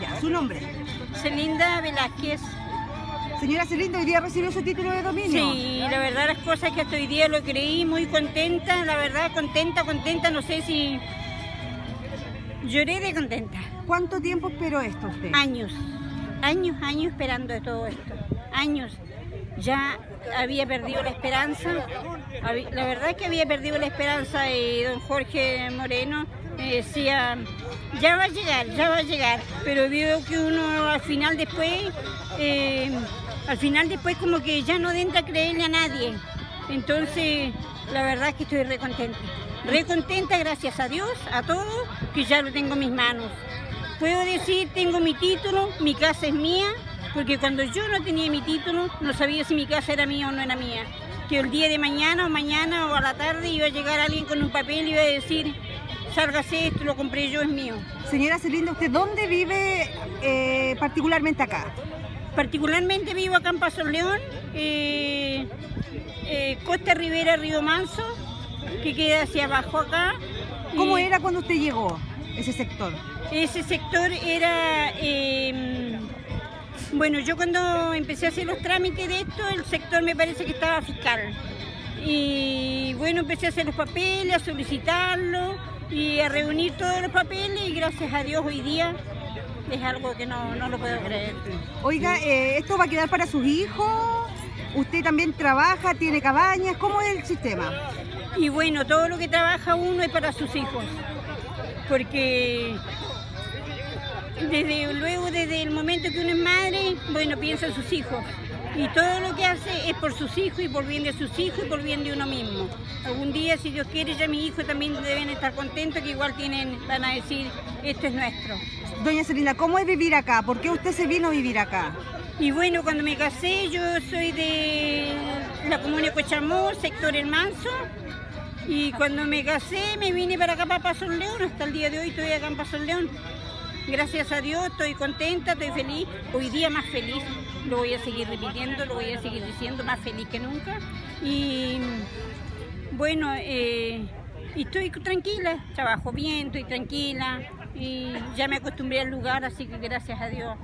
Ya, su nombre. Celinda Velázquez. Señora Celinda, hoy día recibió su título de dominio. Sí, la verdad las cosas que hasta hoy día lo creí muy contenta, la verdad contenta, contenta, no sé si lloré de contenta. ¿Cuánto tiempo esperó esto usted? Años, años, años esperando todo esto, años. Ya había perdido la esperanza, la verdad es que había perdido la esperanza y don Jorge Moreno me decía, ya va a llegar, ya va a llegar, pero veo que uno al final después, eh, al final después como que ya no entra a creerle a nadie. Entonces, la verdad es que estoy re contenta. Re contenta, gracias a Dios, a todo, que ya lo tengo en mis manos. Puedo decir, tengo mi título, mi casa es mía, porque cuando yo no tenía mi título, no sabía si mi casa era mía o no era mía. Que el día de mañana o mañana o a la tarde iba a llegar alguien con un papel y iba a decir, sálgase esto, lo compré yo, es mío. Señora Celinda, ¿usted dónde vive eh, particularmente acá? Particularmente vivo acá en Paso León, eh, eh, Costa Rivera, Río Manso, que queda hacia abajo acá. ¿Cómo era cuando usted llegó ese sector? Ese sector era... eh, bueno, yo cuando empecé a hacer los trámites de esto, el sector me parece que estaba fiscal. Y bueno, empecé a hacer los papeles, a solicitarlo y a reunir todos los papeles y gracias a Dios hoy día es algo que no, no lo puedo creer. Oiga, eh, ¿esto va a quedar para sus hijos? ¿Usted también trabaja, tiene cabañas? ¿Cómo es el sistema? Y bueno, todo lo que trabaja uno es para sus hijos, porque desde luego, desde el momento que uno es madre, bueno, piensa en sus hijos. Y todo lo que hace es por sus hijos y por bien de sus hijos y por bien de uno mismo. Algún día, si Dios quiere, ya mis hijos también deben estar contentos, que igual tienen, van a decir, esto es nuestro. Doña Celinda, ¿cómo es vivir acá? ¿Por qué usted se vino a vivir acá? Y bueno, cuando me casé, yo soy de la comuna de Cochamó, sector El Manso. Y cuando me casé, me vine para acá, para Paso León. Hasta el día de hoy estoy acá en Paso León. Gracias a Dios, estoy contenta, estoy feliz. Hoy día más feliz. Lo voy a seguir repitiendo, lo voy a seguir diciendo, más feliz que nunca. Y bueno, eh, estoy tranquila, trabajo bien, estoy tranquila. Y ya me acostumbré al lugar, así que gracias a Dios